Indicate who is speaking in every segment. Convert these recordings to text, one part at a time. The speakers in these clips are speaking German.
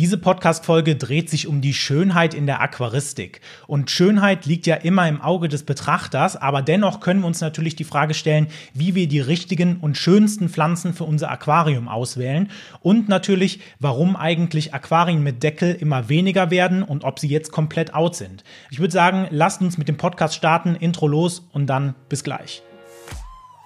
Speaker 1: Diese Podcast-Folge dreht sich um die Schönheit in der Aquaristik. Und Schönheit liegt ja immer im Auge des Betrachters, aber dennoch können wir uns natürlich die Frage stellen, wie wir die richtigen und schönsten Pflanzen für unser Aquarium auswählen und natürlich, warum eigentlich Aquarien mit Deckel immer weniger werden und ob sie jetzt komplett out sind. Ich würde sagen, lasst uns mit dem Podcast starten, Intro los und dann bis gleich.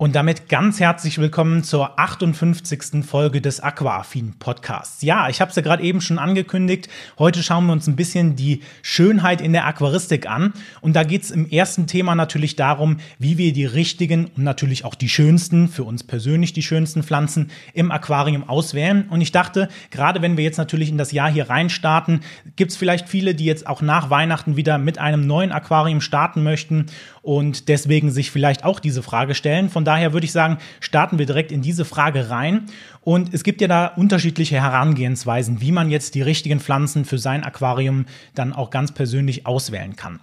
Speaker 1: Und damit ganz herzlich willkommen zur 58. Folge des Aquaaffin Podcasts. Ja, ich habe es ja gerade eben schon angekündigt. Heute schauen wir uns ein bisschen die Schönheit in der Aquaristik an. Und da geht es im ersten Thema natürlich darum, wie wir die richtigen und natürlich auch die schönsten, für uns persönlich die schönsten Pflanzen im Aquarium auswählen. Und ich dachte, gerade wenn wir jetzt natürlich in das Jahr hier reinstarten, gibt es vielleicht viele, die jetzt auch nach Weihnachten wieder mit einem neuen Aquarium starten möchten und deswegen sich vielleicht auch diese Frage stellen. Von daher würde ich sagen, starten wir direkt in diese Frage rein. Und es gibt ja da unterschiedliche Herangehensweisen, wie man jetzt die richtigen Pflanzen für sein Aquarium dann auch ganz persönlich auswählen kann.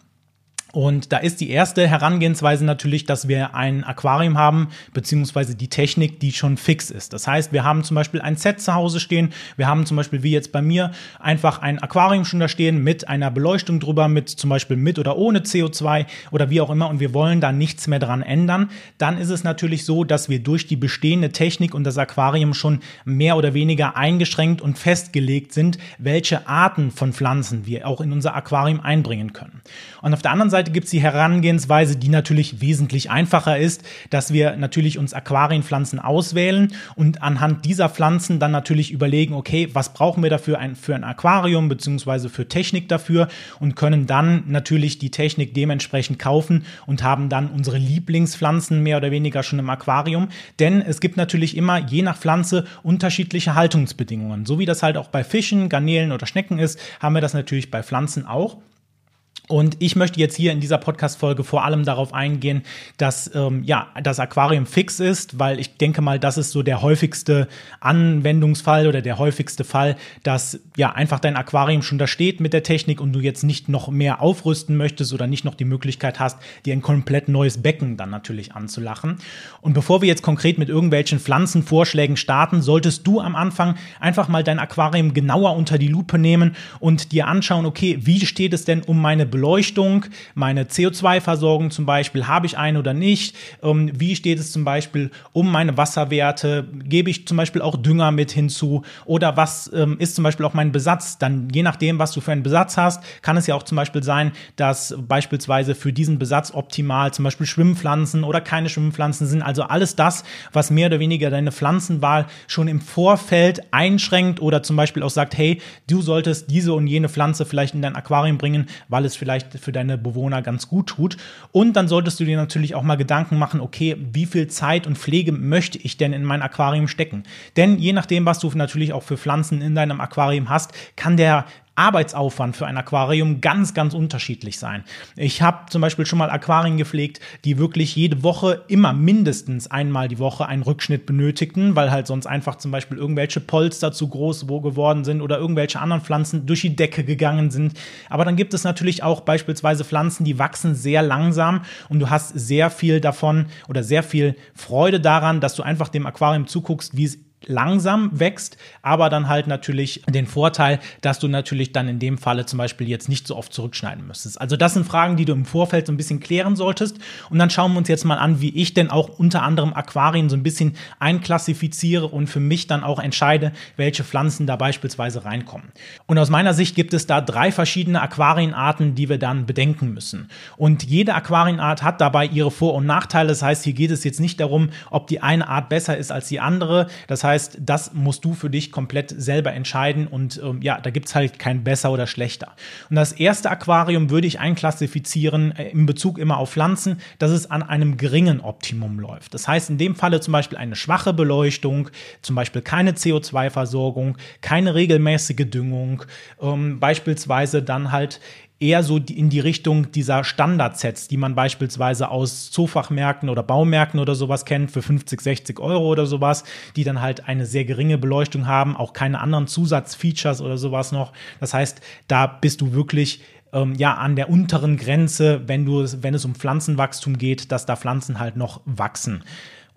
Speaker 1: Und da ist die erste Herangehensweise natürlich, dass wir ein Aquarium haben, beziehungsweise die Technik, die schon fix ist. Das heißt, wir haben zum Beispiel ein Set zu Hause stehen. Wir haben zum Beispiel, wie jetzt bei mir, einfach ein Aquarium schon da stehen mit einer Beleuchtung drüber, mit zum Beispiel mit oder ohne CO2 oder wie auch immer. Und wir wollen da nichts mehr dran ändern. Dann ist es natürlich so, dass wir durch die bestehende Technik und das Aquarium schon mehr oder weniger eingeschränkt und festgelegt sind, welche Arten von Pflanzen wir auch in unser Aquarium einbringen können. Und auf der anderen Seite Seite gibt es die Herangehensweise, die natürlich wesentlich einfacher ist, dass wir natürlich uns Aquarienpflanzen auswählen und anhand dieser Pflanzen dann natürlich überlegen, okay, was brauchen wir dafür ein, für ein Aquarium beziehungsweise für Technik dafür und können dann natürlich die Technik dementsprechend kaufen und haben dann unsere Lieblingspflanzen mehr oder weniger schon im Aquarium. Denn es gibt natürlich immer je nach Pflanze unterschiedliche Haltungsbedingungen. So wie das halt auch bei Fischen, Garnelen oder Schnecken ist, haben wir das natürlich bei Pflanzen auch. Und ich möchte jetzt hier in dieser Podcast-Folge vor allem darauf eingehen, dass ähm, ja das Aquarium fix ist, weil ich denke mal, das ist so der häufigste Anwendungsfall oder der häufigste Fall, dass ja einfach dein Aquarium schon da steht mit der Technik und du jetzt nicht noch mehr aufrüsten möchtest oder nicht noch die Möglichkeit hast, dir ein komplett neues Becken dann natürlich anzulachen. Und bevor wir jetzt konkret mit irgendwelchen Pflanzenvorschlägen starten, solltest du am Anfang einfach mal dein Aquarium genauer unter die Lupe nehmen und dir anschauen, okay, wie steht es denn um meine Beleuchtung, meine CO2-Versorgung zum Beispiel, habe ich eine oder nicht? Ähm, wie steht es zum Beispiel um meine Wasserwerte? Gebe ich zum Beispiel auch Dünger mit hinzu? Oder was ähm, ist zum Beispiel auch mein Besatz? Dann je nachdem, was du für einen Besatz hast, kann es ja auch zum Beispiel sein, dass beispielsweise für diesen Besatz optimal zum Beispiel Schwimmpflanzen oder keine Schwimmpflanzen sind. Also alles das, was mehr oder weniger deine Pflanzenwahl schon im Vorfeld einschränkt oder zum Beispiel auch sagt, hey, du solltest diese und jene Pflanze vielleicht in dein Aquarium bringen, weil es vielleicht vielleicht für deine Bewohner ganz gut tut. Und dann solltest du dir natürlich auch mal Gedanken machen, okay, wie viel Zeit und Pflege möchte ich denn in mein Aquarium stecken? Denn je nachdem, was du natürlich auch für Pflanzen in deinem Aquarium hast, kann der Arbeitsaufwand für ein Aquarium ganz, ganz unterschiedlich sein. Ich habe zum Beispiel schon mal Aquarien gepflegt, die wirklich jede Woche immer mindestens einmal die Woche einen Rückschnitt benötigten, weil halt sonst einfach zum Beispiel irgendwelche Polster zu groß geworden sind oder irgendwelche anderen Pflanzen durch die Decke gegangen sind. Aber dann gibt es natürlich auch beispielsweise Pflanzen, die wachsen sehr langsam und du hast sehr viel davon oder sehr viel Freude daran, dass du einfach dem Aquarium zuguckst, wie es langsam wächst, aber dann halt natürlich den Vorteil, dass du natürlich dann in dem Falle zum Beispiel jetzt nicht so oft zurückschneiden müsstest. Also das sind Fragen, die du im Vorfeld so ein bisschen klären solltest. Und dann schauen wir uns jetzt mal an, wie ich denn auch unter anderem Aquarien so ein bisschen einklassifiziere und für mich dann auch entscheide, welche Pflanzen da beispielsweise reinkommen. Und aus meiner Sicht gibt es da drei verschiedene Aquarienarten, die wir dann bedenken müssen. Und jede Aquarienart hat dabei ihre Vor- und Nachteile. Das heißt, hier geht es jetzt nicht darum, ob die eine Art besser ist als die andere. Das heißt, heißt, das musst du für dich komplett selber entscheiden und ähm, ja, da gibt es halt kein besser oder schlechter. Und das erste Aquarium würde ich einklassifizieren äh, in Bezug immer auf Pflanzen, dass es an einem geringen Optimum läuft. Das heißt, in dem Falle zum Beispiel eine schwache Beleuchtung, zum Beispiel keine CO2-Versorgung, keine regelmäßige Düngung, ähm, beispielsweise dann halt eher so in die Richtung dieser Standardsets, die man beispielsweise aus Zoofachmärkten oder Baumärkten oder sowas kennt, für 50, 60 Euro oder sowas, die dann halt eine sehr geringe Beleuchtung haben, auch keine anderen Zusatzfeatures oder sowas noch. Das heißt, da bist du wirklich ähm, ja an der unteren Grenze, wenn du wenn es um Pflanzenwachstum geht, dass da Pflanzen halt noch wachsen.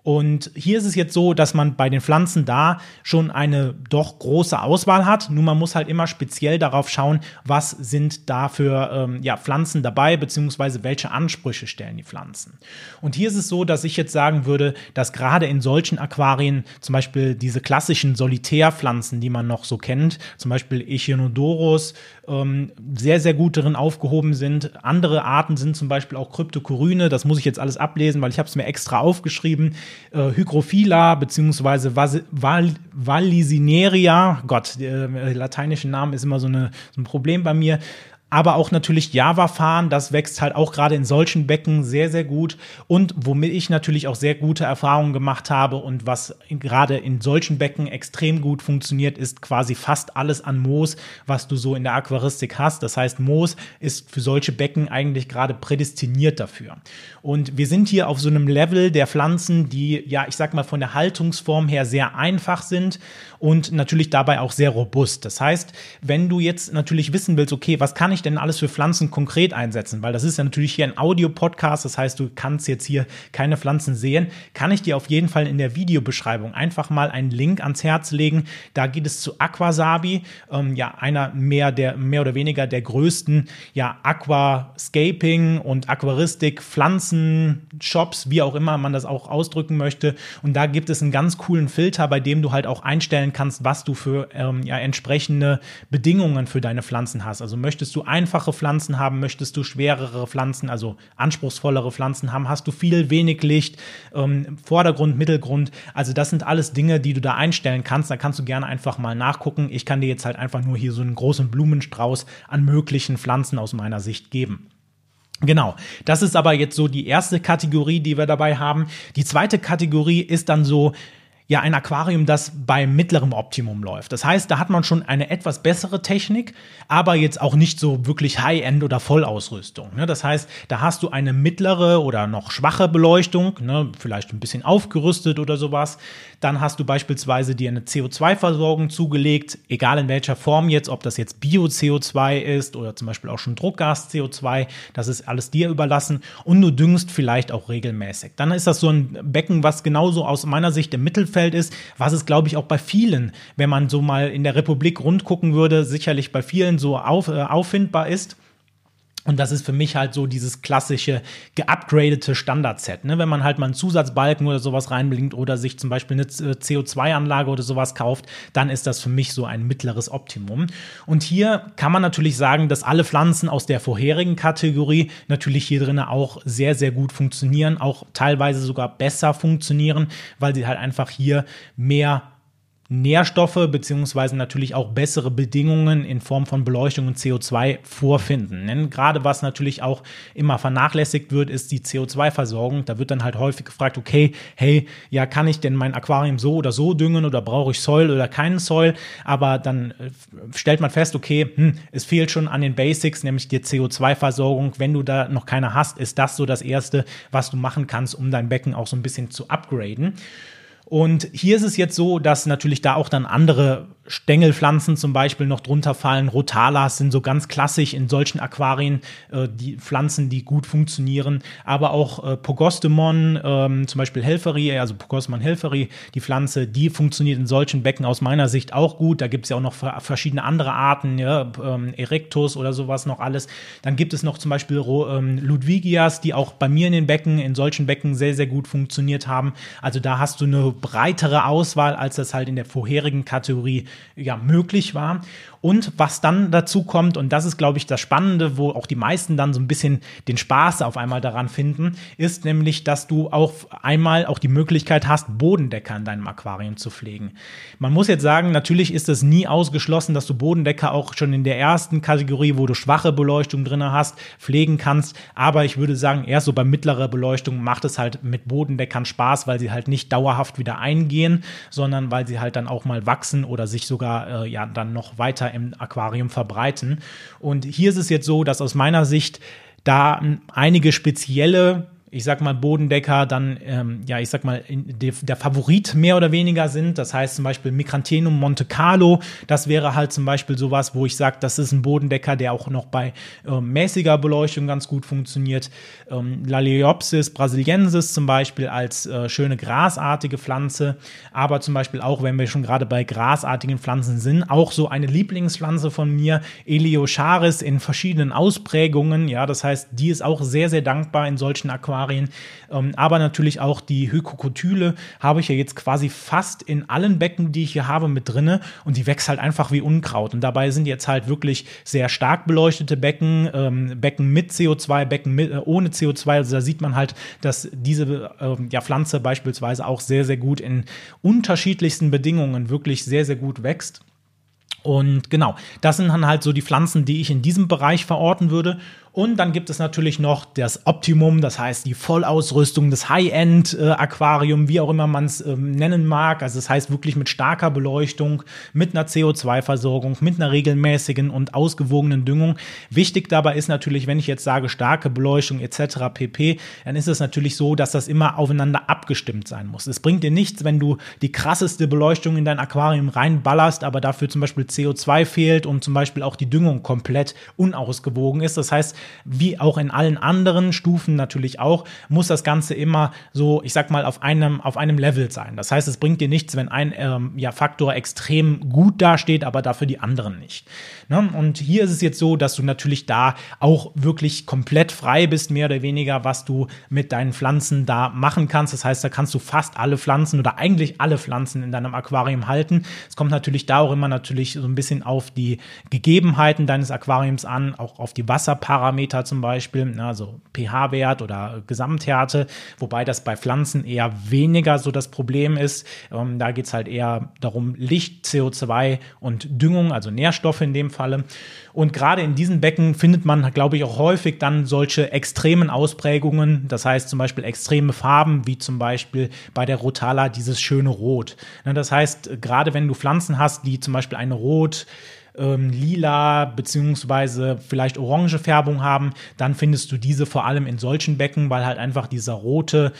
Speaker 1: Und hier ist es jetzt so, dass man bei den Pflanzen da schon eine doch große Auswahl hat. Nur man muss halt immer speziell darauf schauen, was sind da für ähm, ja, Pflanzen dabei, beziehungsweise welche Ansprüche stellen die Pflanzen. Und hier ist es so, dass ich jetzt sagen würde, dass gerade in solchen Aquarien zum Beispiel diese klassischen Solitärpflanzen, die man noch so kennt, zum Beispiel Echinodorus, ähm, sehr, sehr gut darin aufgehoben sind. Andere Arten sind zum Beispiel auch Kryptokoryne, das muss ich jetzt alles ablesen, weil ich habe es mir extra aufgeschrieben. Äh, Hygrophila beziehungsweise Val Valisineria, Gott, der äh, lateinische Name ist immer so, eine, so ein Problem bei mir aber auch natürlich Java fahren, das wächst halt auch gerade in solchen Becken sehr, sehr gut. Und womit ich natürlich auch sehr gute Erfahrungen gemacht habe und was gerade in solchen Becken extrem gut funktioniert, ist quasi fast alles an Moos, was du so in der Aquaristik hast. Das heißt, Moos ist für solche Becken eigentlich gerade prädestiniert dafür. Und wir sind hier auf so einem Level der Pflanzen, die, ja, ich sag mal, von der Haltungsform her sehr einfach sind und natürlich dabei auch sehr robust. Das heißt, wenn du jetzt natürlich wissen willst, okay, was kann ich denn alles für Pflanzen konkret einsetzen? Weil das ist ja natürlich hier ein Audio-Podcast, das heißt, du kannst jetzt hier keine Pflanzen sehen, kann ich dir auf jeden Fall in der Videobeschreibung einfach mal einen Link ans Herz legen. Da geht es zu Aquasabi, ähm, ja, einer mehr der, mehr oder weniger der größten, ja, Aquascaping und Aquaristik Pflanzen Shops, wie auch immer man das auch ausdrücken möchte. Und da gibt es einen ganz coolen Filter, bei dem du halt auch einstellen einstellen kannst, was du für ähm, ja, entsprechende Bedingungen für deine Pflanzen hast. Also möchtest du einfache Pflanzen haben, möchtest du schwerere Pflanzen, also anspruchsvollere Pflanzen haben, hast du viel, wenig Licht, ähm, Vordergrund, Mittelgrund. Also das sind alles Dinge, die du da einstellen kannst. Da kannst du gerne einfach mal nachgucken. Ich kann dir jetzt halt einfach nur hier so einen großen Blumenstrauß an möglichen Pflanzen aus meiner Sicht geben. Genau, das ist aber jetzt so die erste Kategorie, die wir dabei haben. Die zweite Kategorie ist dann so, ja ein Aquarium, das bei mittlerem Optimum läuft. Das heißt, da hat man schon eine etwas bessere Technik, aber jetzt auch nicht so wirklich High-End oder Vollausrüstung. Ne? Das heißt, da hast du eine mittlere oder noch schwache Beleuchtung, ne? vielleicht ein bisschen aufgerüstet oder sowas. Dann hast du beispielsweise dir eine CO2-Versorgung zugelegt, egal in welcher Form jetzt, ob das jetzt Bio-CO2 ist oder zum Beispiel auch schon Druckgas-CO2, das ist alles dir überlassen und du düngst vielleicht auch regelmäßig. Dann ist das so ein Becken, was genauso aus meiner Sicht im Mittelfeld Umfeld ist, was es, glaube ich, auch bei vielen, wenn man so mal in der Republik rundgucken würde, sicherlich bei vielen so auf, äh, auffindbar ist. Und das ist für mich halt so dieses klassische geupgradete Standard-Set. Ne? Wenn man halt mal einen Zusatzbalken oder sowas reinblinkt oder sich zum Beispiel eine äh, CO2-Anlage oder sowas kauft, dann ist das für mich so ein mittleres Optimum. Und hier kann man natürlich sagen, dass alle Pflanzen aus der vorherigen Kategorie natürlich hier drinnen auch sehr, sehr gut funktionieren, auch teilweise sogar besser funktionieren, weil sie halt einfach hier mehr Nährstoffe beziehungsweise natürlich auch bessere Bedingungen in Form von Beleuchtung und CO2 vorfinden. Denn gerade was natürlich auch immer vernachlässigt wird, ist die CO2-Versorgung. Da wird dann halt häufig gefragt, okay, hey, ja, kann ich denn mein Aquarium so oder so düngen oder brauche ich Soil oder keinen Soil? Aber dann äh, stellt man fest, okay, hm, es fehlt schon an den Basics, nämlich die CO2-Versorgung. Wenn du da noch keine hast, ist das so das Erste, was du machen kannst, um dein Becken auch so ein bisschen zu upgraden. Und hier ist es jetzt so, dass natürlich da auch dann andere Stängelpflanzen zum Beispiel noch drunter fallen. Rotalas sind so ganz klassisch in solchen Aquarien äh, die Pflanzen, die gut funktionieren. Aber auch äh, Pogostemon, ähm, zum Beispiel Helferi, also Pogostemon helferi, die Pflanze, die funktioniert in solchen Becken aus meiner Sicht auch gut. Da gibt es ja auch noch verschiedene andere Arten, ja, ähm, Erectus oder sowas noch alles. Dann gibt es noch zum Beispiel ähm, Ludwigias, die auch bei mir in den Becken, in solchen Becken sehr, sehr gut funktioniert haben. Also da hast du eine breitere Auswahl, als das halt in der vorherigen Kategorie ja möglich war. Und was dann dazu kommt, und das ist, glaube ich, das Spannende, wo auch die meisten dann so ein bisschen den Spaß auf einmal daran finden, ist nämlich, dass du auch einmal auch die Möglichkeit hast, Bodendecker in deinem Aquarium zu pflegen. Man muss jetzt sagen, natürlich ist es nie ausgeschlossen, dass du Bodendecker auch schon in der ersten Kategorie, wo du schwache Beleuchtung drin hast, pflegen kannst. Aber ich würde sagen, erst so bei mittlerer Beleuchtung macht es halt mit Bodendeckern Spaß, weil sie halt nicht dauerhaft wieder eingehen, sondern weil sie halt dann auch mal wachsen oder sich sogar äh, ja dann noch weiter im Aquarium verbreiten. Und hier ist es jetzt so, dass aus meiner Sicht da einige spezielle ich sag mal, Bodendecker dann, ähm, ja, ich sag mal, de, der Favorit mehr oder weniger sind. Das heißt zum Beispiel Micrantenum Monte Carlo, das wäre halt zum Beispiel sowas, wo ich sage, das ist ein Bodendecker, der auch noch bei äh, mäßiger Beleuchtung ganz gut funktioniert. Ähm, Laleopsis brasiliensis zum Beispiel als äh, schöne grasartige Pflanze, aber zum Beispiel auch, wenn wir schon gerade bei grasartigen Pflanzen sind, auch so eine Lieblingspflanze von mir, Eliocharis in verschiedenen Ausprägungen. Ja, das heißt, die ist auch sehr, sehr dankbar in solchen Aquarien Aquarien. Ähm, aber natürlich auch die Hykokotyle habe ich ja jetzt quasi fast in allen Becken, die ich hier habe, mit drinne und die wächst halt einfach wie Unkraut. Und dabei sind jetzt halt wirklich sehr stark beleuchtete Becken, ähm, Becken mit CO2, Becken mit, äh, ohne CO2. Also da sieht man halt, dass diese äh, ja, Pflanze beispielsweise auch sehr, sehr gut in unterschiedlichsten Bedingungen wirklich sehr, sehr gut wächst. Und genau, das sind dann halt so die Pflanzen, die ich in diesem Bereich verorten würde. Und dann gibt es natürlich noch das Optimum, das heißt die Vollausrüstung, das High-End-Aquarium, wie auch immer man es ähm, nennen mag. Also das heißt wirklich mit starker Beleuchtung, mit einer CO2-Versorgung, mit einer regelmäßigen und ausgewogenen Düngung. Wichtig dabei ist natürlich, wenn ich jetzt sage starke Beleuchtung etc. pp, dann ist es natürlich so, dass das immer aufeinander abgestimmt sein muss. Es bringt dir nichts, wenn du die krasseste Beleuchtung in dein Aquarium reinballerst, aber dafür zum Beispiel CO2 fehlt und zum Beispiel auch die Düngung komplett unausgewogen ist. Das heißt, wie auch in allen anderen Stufen natürlich auch, muss das Ganze immer so, ich sag mal, auf einem, auf einem Level sein. Das heißt, es bringt dir nichts, wenn ein ähm, ja, Faktor extrem gut dasteht, aber dafür die anderen nicht. Ne? Und hier ist es jetzt so, dass du natürlich da auch wirklich komplett frei bist, mehr oder weniger, was du mit deinen Pflanzen da machen kannst. Das heißt, da kannst du fast alle Pflanzen oder eigentlich alle Pflanzen in deinem Aquarium halten. Es kommt natürlich da auch immer natürlich so ein bisschen auf die Gegebenheiten deines Aquariums an, auch auf die Wasserparameter Parameter zum Beispiel, ne, also pH-Wert oder Gesamthärte, wobei das bei Pflanzen eher weniger so das Problem ist. Ähm, da geht es halt eher darum, Licht, CO2 und Düngung, also Nährstoffe in dem Falle. Und gerade in diesen Becken findet man, glaube ich, auch häufig dann solche extremen Ausprägungen, das heißt zum Beispiel extreme Farben, wie zum Beispiel bei der Rotala dieses schöne Rot. Ne, das heißt, gerade wenn du Pflanzen hast, die zum Beispiel eine Rot, ähm, lila beziehungsweise vielleicht orange Färbung haben, dann findest du diese vor allem in solchen Becken, weil halt einfach dieser rote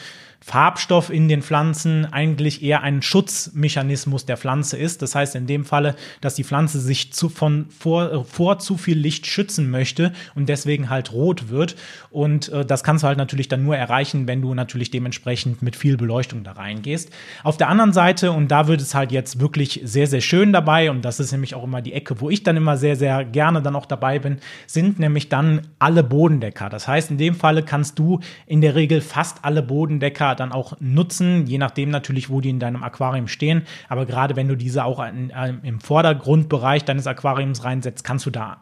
Speaker 1: Farbstoff in den Pflanzen eigentlich eher ein Schutzmechanismus der Pflanze ist. Das heißt in dem Falle, dass die Pflanze sich zu, von, vor, vor zu viel Licht schützen möchte und deswegen halt rot wird. Und äh, das kannst du halt natürlich dann nur erreichen, wenn du natürlich dementsprechend mit viel Beleuchtung da reingehst. Auf der anderen Seite, und da wird es halt jetzt wirklich sehr, sehr schön dabei, und das ist nämlich auch immer die Ecke, wo ich dann immer sehr, sehr gerne dann auch dabei bin, sind nämlich dann alle Bodendecker. Das heißt, in dem Falle kannst du in der Regel fast alle Bodendecker dann auch nutzen, je nachdem natürlich, wo die in deinem Aquarium stehen. Aber gerade wenn du diese auch in, äh, im Vordergrundbereich deines Aquariums reinsetzt, kannst du da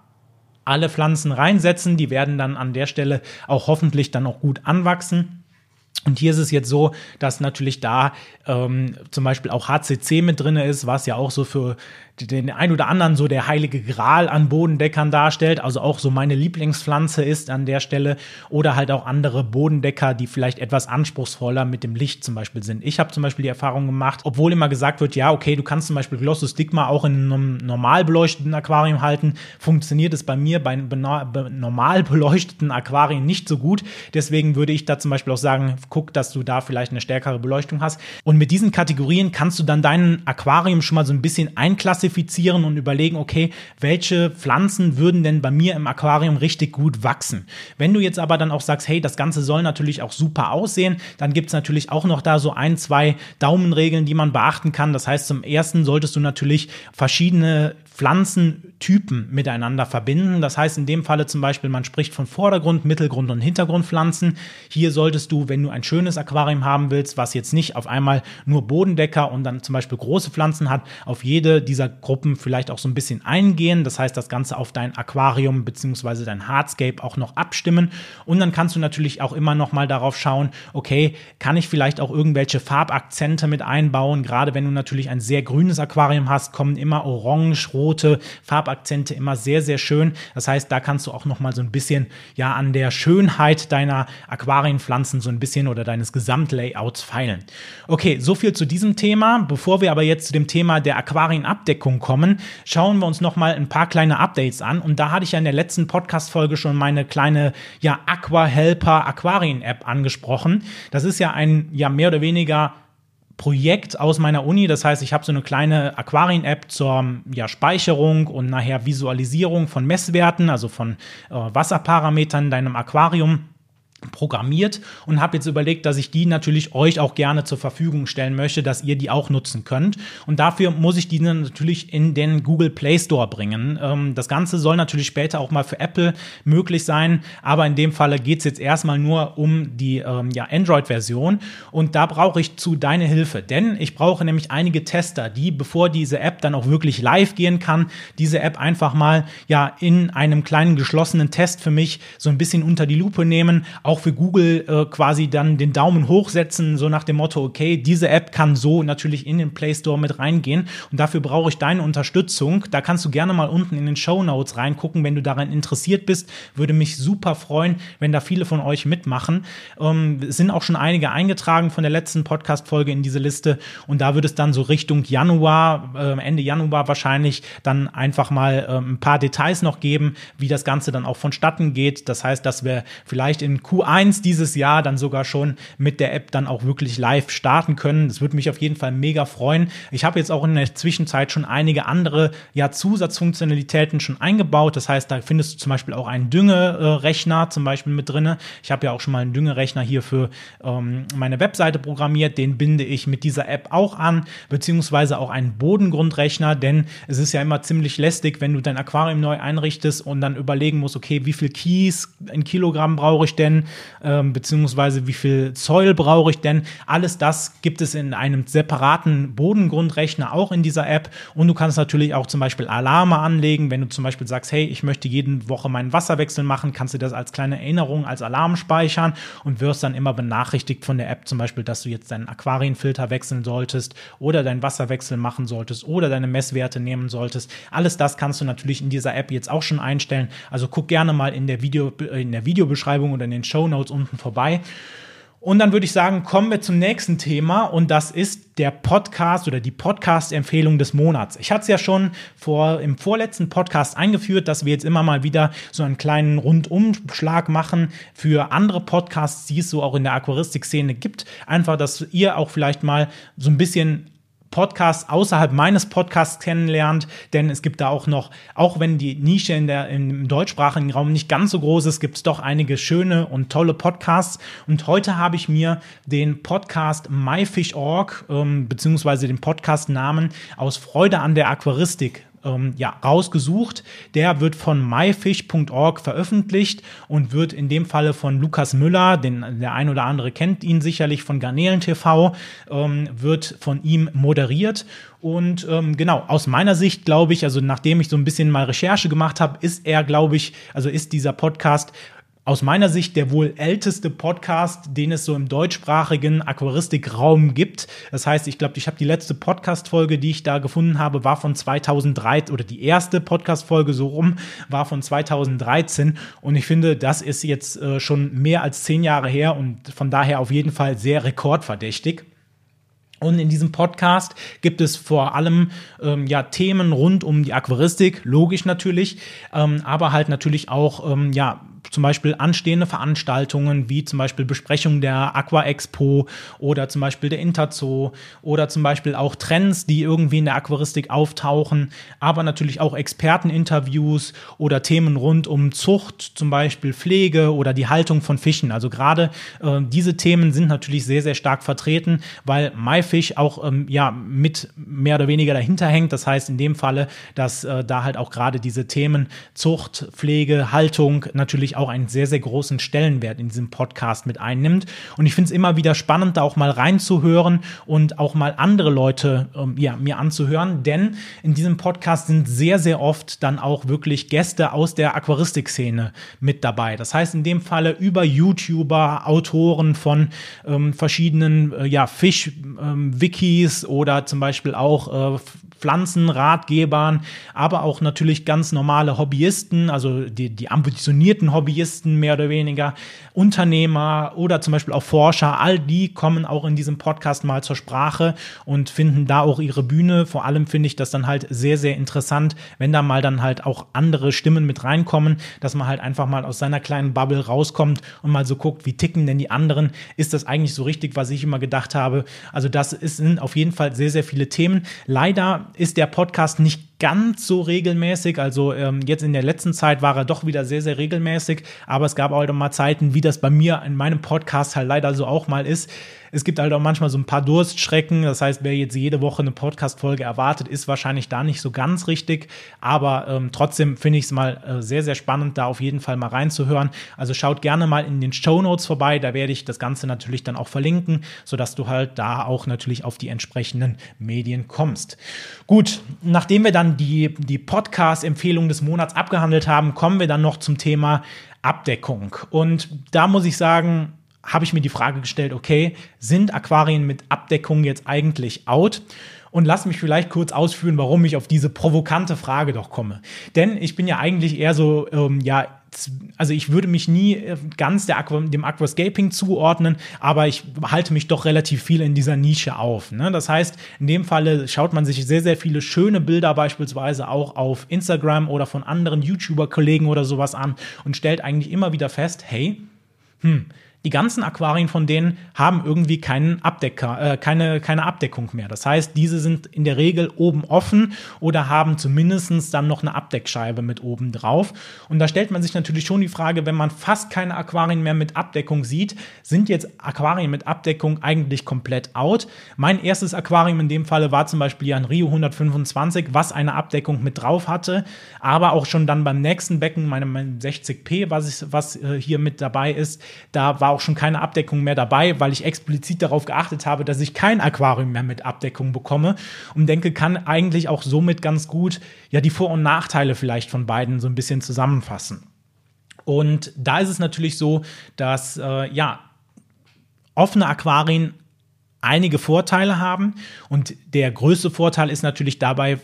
Speaker 1: alle Pflanzen reinsetzen. Die werden dann an der Stelle auch hoffentlich dann auch gut anwachsen. Und hier ist es jetzt so, dass natürlich da ähm, zum Beispiel auch HCC mit drin ist, was ja auch so für den ein oder anderen so der heilige Gral an Bodendeckern darstellt, also auch so meine Lieblingspflanze ist an der Stelle oder halt auch andere Bodendecker, die vielleicht etwas anspruchsvoller mit dem Licht zum Beispiel sind. Ich habe zum Beispiel die Erfahrung gemacht, obwohl immer gesagt wird, ja, okay, du kannst zum Beispiel Glossus Stigma auch in einem normal beleuchteten Aquarium halten, funktioniert es bei mir bei normal beleuchteten Aquarien nicht so gut. Deswegen würde ich da zum Beispiel auch sagen, guck, dass du da vielleicht eine stärkere Beleuchtung hast. Und mit diesen Kategorien kannst du dann dein Aquarium schon mal so ein bisschen einklassifizieren klassifizieren und überlegen, okay, welche Pflanzen würden denn bei mir im Aquarium richtig gut wachsen. Wenn du jetzt aber dann auch sagst, hey, das Ganze soll natürlich auch super aussehen, dann gibt es natürlich auch noch da so ein, zwei Daumenregeln, die man beachten kann. Das heißt, zum ersten solltest du natürlich verschiedene Pflanzentypen miteinander verbinden. Das heißt in dem Falle zum Beispiel, man spricht von Vordergrund, Mittelgrund und Hintergrundpflanzen. Hier solltest du, wenn du ein schönes Aquarium haben willst, was jetzt nicht auf einmal nur Bodendecker und dann zum Beispiel große Pflanzen hat, auf jede dieser Gruppen vielleicht auch so ein bisschen eingehen. Das heißt, das Ganze auf dein Aquarium bzw. dein Hardscape auch noch abstimmen. Und dann kannst du natürlich auch immer noch mal darauf schauen, okay, kann ich vielleicht auch irgendwelche Farbakzente mit einbauen? Gerade wenn du natürlich ein sehr grünes Aquarium hast, kommen immer orange, rot, rote Farbakzente immer sehr, sehr schön. Das heißt, da kannst du auch noch so ein bisschen ja an der Schönheit deiner Aquarienpflanzen so ein bisschen oder deines Gesamtlayouts feilen. Okay, so viel zu diesem Thema. Bevor wir aber jetzt zu dem Thema der Aquarienabdeckung kommen, schauen wir uns noch mal ein paar kleine Updates an. Und da hatte ich ja in der letzten Podcast-Folge schon meine kleine ja, Aqua Helper Aquarien-App angesprochen. Das ist ja ein ja mehr oder weniger Projekt aus meiner Uni. Das heißt, ich habe so eine kleine Aquarien-App zur ja, Speicherung und nachher Visualisierung von Messwerten, also von äh, Wasserparametern in deinem Aquarium programmiert und habe jetzt überlegt, dass ich die natürlich euch auch gerne zur Verfügung stellen möchte, dass ihr die auch nutzen könnt. Und dafür muss ich die natürlich in den Google Play Store bringen. Ähm, das Ganze soll natürlich später auch mal für Apple möglich sein, aber in dem Falle geht es jetzt erstmal nur um die ähm, ja, Android-Version und da brauche ich zu deine Hilfe, denn ich brauche nämlich einige Tester, die, bevor diese App dann auch wirklich live gehen kann, diese App einfach mal ja in einem kleinen geschlossenen Test für mich so ein bisschen unter die Lupe nehmen, auch für Google äh, quasi dann den Daumen hochsetzen, so nach dem Motto, okay, diese App kann so natürlich in den Play Store mit reingehen und dafür brauche ich deine Unterstützung. Da kannst du gerne mal unten in den Show Notes reingucken, wenn du daran interessiert bist. Würde mich super freuen, wenn da viele von euch mitmachen. Ähm, es sind auch schon einige eingetragen von der letzten Podcast-Folge in diese Liste und da wird es dann so Richtung Januar, äh, Ende Januar wahrscheinlich dann einfach mal äh, ein paar Details noch geben, wie das Ganze dann auch vonstatten geht. Das heißt, dass wir vielleicht in Q Q1 dieses Jahr dann sogar schon mit der App dann auch wirklich live starten können. Das würde mich auf jeden Fall mega freuen. Ich habe jetzt auch in der Zwischenzeit schon einige andere ja, Zusatzfunktionalitäten schon eingebaut. Das heißt, da findest du zum Beispiel auch einen Düngerechner zum Beispiel mit drin. Ich habe ja auch schon mal einen Düngerechner hier für ähm, meine Webseite programmiert. Den binde ich mit dieser App auch an, beziehungsweise auch einen Bodengrundrechner, denn es ist ja immer ziemlich lästig, wenn du dein Aquarium neu einrichtest und dann überlegen musst, okay, wie viel Kies in Kilogramm brauche ich denn? Ähm, beziehungsweise wie viel Zoll brauche ich denn. Alles das gibt es in einem separaten Bodengrundrechner auch in dieser App und du kannst natürlich auch zum Beispiel Alarme anlegen, wenn du zum Beispiel sagst, hey, ich möchte jede Woche meinen Wasserwechsel machen, kannst du das als kleine Erinnerung, als Alarm speichern und wirst dann immer benachrichtigt von der App zum Beispiel, dass du jetzt deinen Aquarienfilter wechseln solltest oder deinen Wasserwechsel machen solltest oder deine Messwerte nehmen solltest. Alles das kannst du natürlich in dieser App jetzt auch schon einstellen. Also guck gerne mal in der Video in der Videobeschreibung oder in den Show Notes unten vorbei. Und dann würde ich sagen, kommen wir zum nächsten Thema und das ist der Podcast oder die Podcast-Empfehlung des Monats. Ich hatte es ja schon vor, im vorletzten Podcast eingeführt, dass wir jetzt immer mal wieder so einen kleinen Rundumschlag machen für andere Podcasts, die es so auch in der Aquaristik-Szene gibt. Einfach, dass ihr auch vielleicht mal so ein bisschen Podcasts außerhalb meines Podcasts kennenlernt, denn es gibt da auch noch, auch wenn die Nische in der, im deutschsprachigen Raum nicht ganz so groß ist, gibt es doch einige schöne und tolle Podcasts. Und heute habe ich mir den Podcast MyFish.org, ähm, beziehungsweise den Podcast-Namen aus Freude an der Aquaristik ähm, ja, rausgesucht. Der wird von myfish.org veröffentlicht und wird in dem Falle von Lukas Müller, den der ein oder andere kennt ihn sicherlich von Garnelen TV, ähm, wird von ihm moderiert. Und ähm, genau, aus meiner Sicht glaube ich, also nachdem ich so ein bisschen mal Recherche gemacht habe, ist er, glaube ich, also ist dieser Podcast aus meiner Sicht der wohl älteste Podcast, den es so im deutschsprachigen Aquaristikraum gibt. Das heißt, ich glaube, ich habe die letzte Podcast-Folge, die ich da gefunden habe, war von 2003 oder die erste Podcast-Folge so rum war von 2013. Und ich finde, das ist jetzt äh, schon mehr als zehn Jahre her und von daher auf jeden Fall sehr rekordverdächtig. Und in diesem Podcast gibt es vor allem ähm, ja Themen rund um die Aquaristik, logisch natürlich, ähm, aber halt natürlich auch ähm, ja zum Beispiel anstehende Veranstaltungen wie zum Beispiel Besprechung der Aqua Expo oder zum Beispiel der Interzoo oder zum Beispiel auch Trends, die irgendwie in der Aquaristik auftauchen, aber natürlich auch Experteninterviews oder Themen rund um Zucht, zum Beispiel Pflege oder die Haltung von Fischen. Also gerade äh, diese Themen sind natürlich sehr, sehr stark vertreten, weil MyFish auch ähm, ja mit mehr oder weniger dahinter hängt. Das heißt in dem Falle, dass äh, da halt auch gerade diese Themen Zucht, Pflege, Haltung natürlich natürlich auch einen sehr, sehr großen Stellenwert in diesem Podcast mit einnimmt. Und ich finde es immer wieder spannend, da auch mal reinzuhören und auch mal andere Leute ähm, ja, mir anzuhören, denn in diesem Podcast sind sehr, sehr oft dann auch wirklich Gäste aus der Aquaristik-Szene mit dabei. Das heißt in dem Falle über YouTuber, Autoren von ähm, verschiedenen äh, ja, Fisch-Wikis ähm, oder zum Beispiel auch äh, Pflanzenratgebern, aber auch natürlich ganz normale Hobbyisten, also die, die ambitionierten Hobbyisten mehr oder weniger, Unternehmer oder zum Beispiel auch Forscher, all die kommen auch in diesem Podcast mal zur Sprache und finden da auch ihre Bühne. Vor allem finde ich das dann halt sehr, sehr interessant, wenn da mal dann halt auch andere Stimmen mit reinkommen, dass man halt einfach mal aus seiner kleinen Bubble rauskommt und mal so guckt, wie ticken denn die anderen? Ist das eigentlich so richtig, was ich immer gedacht habe? Also das ist, sind auf jeden Fall sehr, sehr viele Themen. Leider ist der Podcast nicht ganz so regelmäßig. Also ähm, jetzt in der letzten Zeit war er doch wieder sehr, sehr regelmäßig. Aber es gab auch mal Zeiten, wie das bei mir in meinem Podcast halt leider so auch mal ist. Es gibt halt auch manchmal so ein paar Durststrecken. Das heißt, wer jetzt jede Woche eine Podcast-Folge erwartet, ist wahrscheinlich da nicht so ganz richtig. Aber ähm, trotzdem finde ich es mal äh, sehr, sehr spannend, da auf jeden Fall mal reinzuhören. Also schaut gerne mal in den Show Notes vorbei. Da werde ich das Ganze natürlich dann auch verlinken, sodass du halt da auch natürlich auf die entsprechenden Medien kommst. Gut, nachdem wir dann die, die Podcast-Empfehlung des Monats abgehandelt haben, kommen wir dann noch zum Thema Abdeckung. Und da muss ich sagen, habe ich mir die Frage gestellt, okay, sind Aquarien mit Abdeckung jetzt eigentlich out? Und lass mich vielleicht kurz ausführen, warum ich auf diese provokante Frage doch komme. Denn ich bin ja eigentlich eher so, ähm, ja, also ich würde mich nie äh, ganz der Aqua, dem Aquascaping zuordnen, aber ich halte mich doch relativ viel in dieser Nische auf. Ne? Das heißt, in dem Falle schaut man sich sehr, sehr viele schöne Bilder beispielsweise auch auf Instagram oder von anderen YouTuber-Kollegen oder sowas an und stellt eigentlich immer wieder fest, hey, hm, die ganzen Aquarien von denen haben irgendwie keinen Abdecker, äh, keine, keine Abdeckung mehr. Das heißt, diese sind in der Regel oben offen oder haben zumindest dann noch eine Abdeckscheibe mit oben drauf. Und da stellt man sich natürlich schon die Frage, wenn man fast keine Aquarien mehr mit Abdeckung sieht, sind jetzt Aquarien mit Abdeckung eigentlich komplett out? Mein erstes Aquarium in dem Falle war zum Beispiel ein Rio 125, was eine Abdeckung mit drauf hatte, aber auch schon dann beim nächsten Becken, meinem 60p, was, ich, was äh, hier mit dabei ist, da war war auch schon keine Abdeckung mehr dabei, weil ich explizit darauf geachtet habe, dass ich kein Aquarium mehr mit Abdeckung bekomme und denke, kann eigentlich auch somit ganz gut ja die Vor- und Nachteile vielleicht von beiden so ein bisschen zusammenfassen. Und da ist es natürlich so, dass äh, ja offene Aquarien einige Vorteile haben und der größte Vorteil ist natürlich dabei,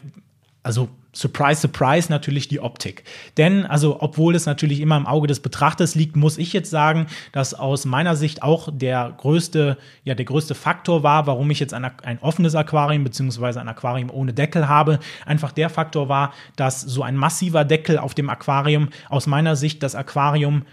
Speaker 1: also Surprise, surprise, natürlich die Optik. Denn, also, obwohl es natürlich immer im Auge des Betrachters liegt, muss ich jetzt sagen, dass aus meiner Sicht auch der größte, ja, der größte Faktor war, warum ich jetzt ein, ein offenes Aquarium beziehungsweise ein Aquarium ohne Deckel habe. Einfach der Faktor war, dass so ein massiver Deckel auf dem Aquarium aus meiner Sicht das Aquarium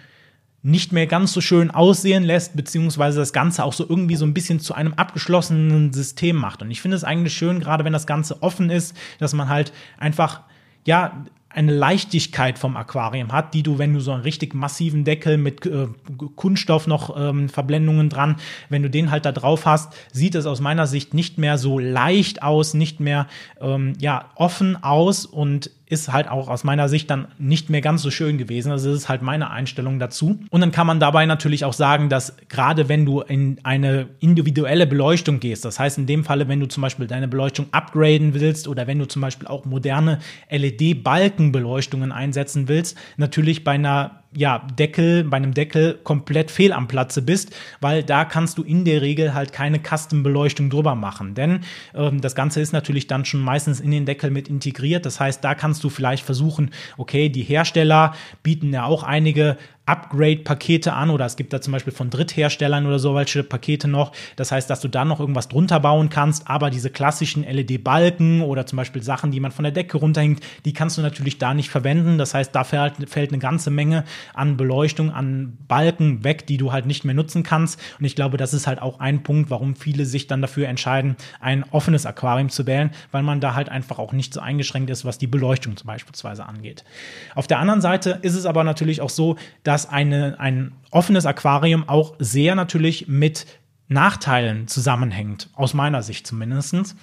Speaker 1: nicht mehr ganz so schön aussehen lässt, beziehungsweise das Ganze auch so irgendwie so ein bisschen zu einem abgeschlossenen System macht. Und ich finde es eigentlich schön, gerade wenn das Ganze offen ist, dass man halt einfach, ja, eine Leichtigkeit vom Aquarium hat, die du, wenn du so einen richtig massiven Deckel mit äh, Kunststoff noch ähm, Verblendungen dran, wenn du den halt da drauf hast, sieht es aus meiner Sicht nicht mehr so leicht aus, nicht mehr ähm, ja offen aus und ist halt auch aus meiner Sicht dann nicht mehr ganz so schön gewesen. Also das ist halt meine Einstellung dazu. Und dann kann man dabei natürlich auch sagen, dass gerade wenn du in eine individuelle Beleuchtung gehst, das heißt in dem Falle, wenn du zum Beispiel deine Beleuchtung upgraden willst oder wenn du zum Beispiel auch moderne LED-Balkenbeleuchtungen einsetzen willst, natürlich bei einer ja, Deckel, bei einem Deckel komplett fehl am Platze bist, weil da kannst du in der Regel halt keine Custom-Beleuchtung drüber machen. Denn ähm, das Ganze ist natürlich dann schon meistens in den Deckel mit integriert. Das heißt, da kannst du vielleicht versuchen, okay, die Hersteller bieten ja auch einige Upgrade-Pakete an oder es gibt da zum Beispiel von Drittherstellern oder so welche Pakete noch. Das heißt, dass du da noch irgendwas drunter bauen kannst, aber diese klassischen LED-Balken oder zum Beispiel Sachen, die man von der Decke runterhängt, die kannst du natürlich da nicht verwenden. Das heißt, da fällt, fällt eine ganze Menge an Beleuchtung, an Balken weg, die du halt nicht mehr nutzen kannst. Und ich glaube, das ist halt auch ein Punkt, warum viele sich dann dafür entscheiden, ein offenes Aquarium zu wählen, weil man da halt einfach auch nicht so eingeschränkt ist, was die Beleuchtung zum Beispiel angeht. Auf der anderen Seite ist es aber natürlich auch so, dass dass eine, ein offenes Aquarium auch sehr natürlich mit Nachteilen zusammenhängt, aus meiner Sicht zumindest.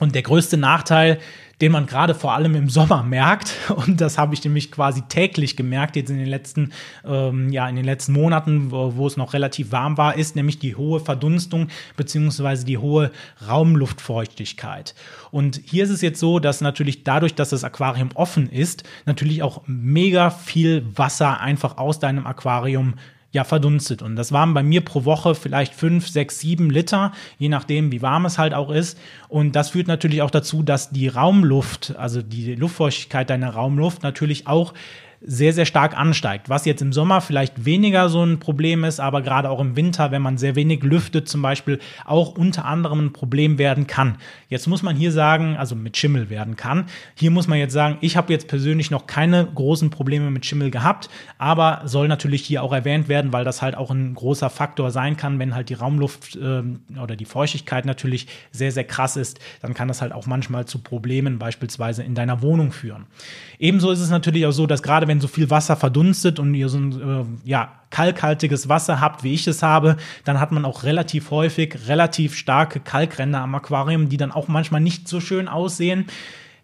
Speaker 1: Und der größte Nachteil, den man gerade vor allem im Sommer merkt, und das habe ich nämlich quasi täglich gemerkt, jetzt in den letzten, ähm, ja, in den letzten Monaten, wo, wo, es noch relativ warm war, ist nämlich die hohe Verdunstung beziehungsweise die hohe Raumluftfeuchtigkeit. Und hier ist es jetzt so, dass natürlich dadurch, dass das Aquarium offen ist, natürlich auch mega viel Wasser einfach aus deinem Aquarium ja verdunstet. Und das waren bei mir pro Woche vielleicht fünf, sechs, sieben Liter, je nachdem, wie warm es halt auch ist. Und das führt natürlich auch dazu, dass die Raumluft, also die Luftfeuchtigkeit deiner Raumluft natürlich auch sehr, sehr stark ansteigt. Was jetzt im Sommer vielleicht weniger so ein Problem ist, aber gerade auch im Winter, wenn man sehr wenig lüftet, zum Beispiel auch unter anderem ein Problem werden kann. Jetzt muss man hier sagen, also mit Schimmel werden kann. Hier muss man jetzt sagen, ich habe jetzt persönlich noch keine großen Probleme mit Schimmel gehabt, aber soll natürlich hier auch erwähnt werden, weil das halt auch ein großer Faktor sein kann, wenn halt die Raumluft äh, oder die Feuchtigkeit natürlich sehr, sehr krass ist, dann kann das halt auch manchmal zu Problemen beispielsweise in deiner Wohnung führen. Ebenso ist es natürlich auch so, dass gerade wenn so viel Wasser verdunstet und ihr so ein äh, ja, kalkhaltiges Wasser habt, wie ich es habe, dann hat man auch relativ häufig relativ starke Kalkränder am Aquarium, die dann auch manchmal nicht so schön aussehen.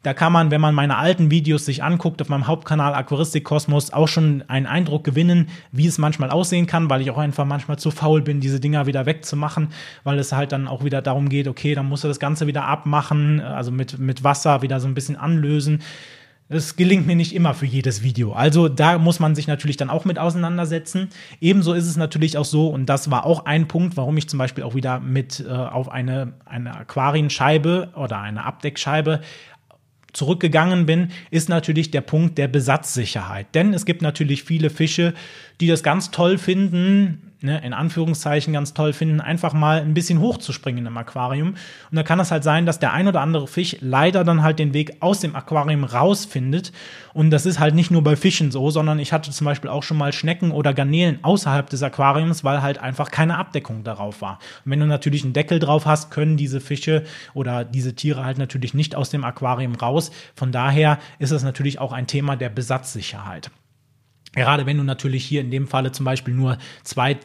Speaker 1: Da kann man, wenn man meine alten Videos sich anguckt auf meinem Hauptkanal Aquaristik Kosmos, auch schon einen Eindruck gewinnen, wie es manchmal aussehen kann, weil ich auch einfach manchmal zu faul bin, diese Dinger wieder wegzumachen, weil es halt dann auch wieder darum geht, okay, dann muss er das Ganze wieder abmachen, also mit, mit Wasser wieder so ein bisschen anlösen. Es gelingt mir nicht immer für jedes Video. Also da muss man sich natürlich dann auch mit auseinandersetzen. Ebenso ist es natürlich auch so, und das war auch ein Punkt, warum ich zum Beispiel auch wieder mit äh, auf eine, eine Aquarienscheibe oder eine Abdeckscheibe zurückgegangen bin, ist natürlich der Punkt der Besatzsicherheit. Denn es gibt natürlich viele Fische, die das ganz toll finden, ne, in Anführungszeichen ganz toll finden, einfach mal ein bisschen hochzuspringen im Aquarium. Und da kann es halt sein, dass der ein oder andere Fisch leider dann halt den Weg aus dem Aquarium rausfindet. Und das ist halt nicht nur bei Fischen so, sondern ich hatte zum Beispiel auch schon mal Schnecken oder Garnelen außerhalb des Aquariums, weil halt einfach keine Abdeckung darauf war. Und wenn du natürlich einen Deckel drauf hast, können diese Fische oder diese Tiere halt natürlich nicht aus dem Aquarium raus. Von daher ist es natürlich auch ein Thema der Besatzsicherheit. Gerade wenn du natürlich hier in dem Falle zum Beispiel nur zwei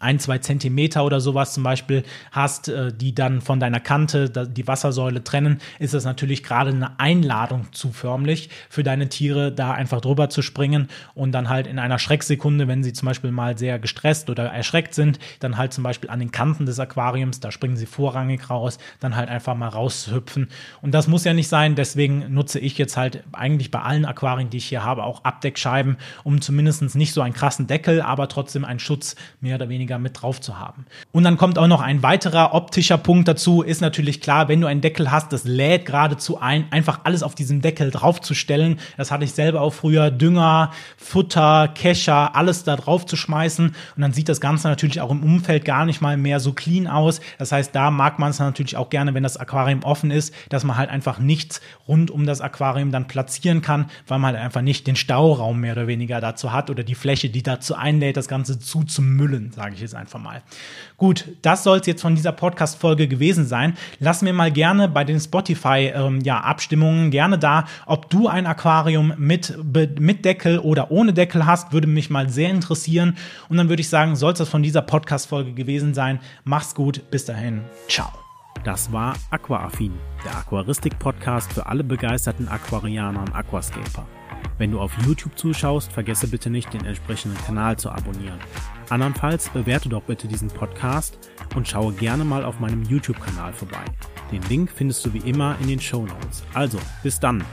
Speaker 1: ein, zwei Zentimeter oder sowas zum Beispiel hast, äh, die dann von deiner Kante die Wassersäule trennen, ist das natürlich gerade eine Einladung zu förmlich für deine Tiere, da einfach drüber zu springen und dann halt in einer Schrecksekunde, wenn sie zum Beispiel mal sehr gestresst oder erschreckt sind, dann halt zum Beispiel an den Kanten des Aquariums, da springen sie vorrangig raus, dann halt einfach mal raushüpfen. Und das muss ja nicht sein, deswegen nutze ich jetzt halt eigentlich bei allen Aquarien, die ich hier habe, auch Abdeckscheiben, um zumindest nicht so einen krassen Deckel, aber trotzdem einen Schutz mehr oder weniger weniger mit drauf zu haben. Und dann kommt auch noch ein weiterer optischer Punkt dazu, ist natürlich klar, wenn du einen Deckel hast, das lädt geradezu ein, einfach alles auf diesem Deckel draufzustellen. Das hatte ich selber auch früher, Dünger, Futter, Kescher, alles da drauf zu schmeißen und dann sieht das Ganze natürlich auch im Umfeld gar nicht mal mehr so clean aus. Das heißt, da mag man es natürlich auch gerne, wenn das Aquarium offen ist, dass man halt einfach nichts rund um das Aquarium dann platzieren kann, weil man halt einfach nicht den Stauraum mehr oder weniger dazu hat oder die Fläche, die dazu einlädt, das Ganze zuzumüllen, sage ich jetzt einfach mal. Gut, das soll es jetzt von dieser Podcast-Folge gewesen sein. Lass mir mal gerne bei den Spotify-Abstimmungen ähm, ja, gerne da, ob du ein Aquarium mit, mit Deckel oder ohne Deckel hast, würde mich mal sehr interessieren. Und dann würde ich sagen, soll es das von dieser Podcast-Folge gewesen sein. Mach's gut, bis dahin, ciao.
Speaker 2: Das war Aquaaffin, der Aquaristik-Podcast für alle begeisterten Aquarianer und Aquascaper. Wenn du auf YouTube zuschaust, vergesse bitte nicht, den entsprechenden Kanal zu abonnieren. Andernfalls bewerte doch bitte diesen Podcast und schaue gerne mal auf meinem YouTube-Kanal vorbei. Den Link findest du wie immer in den Show Notes. Also, bis dann!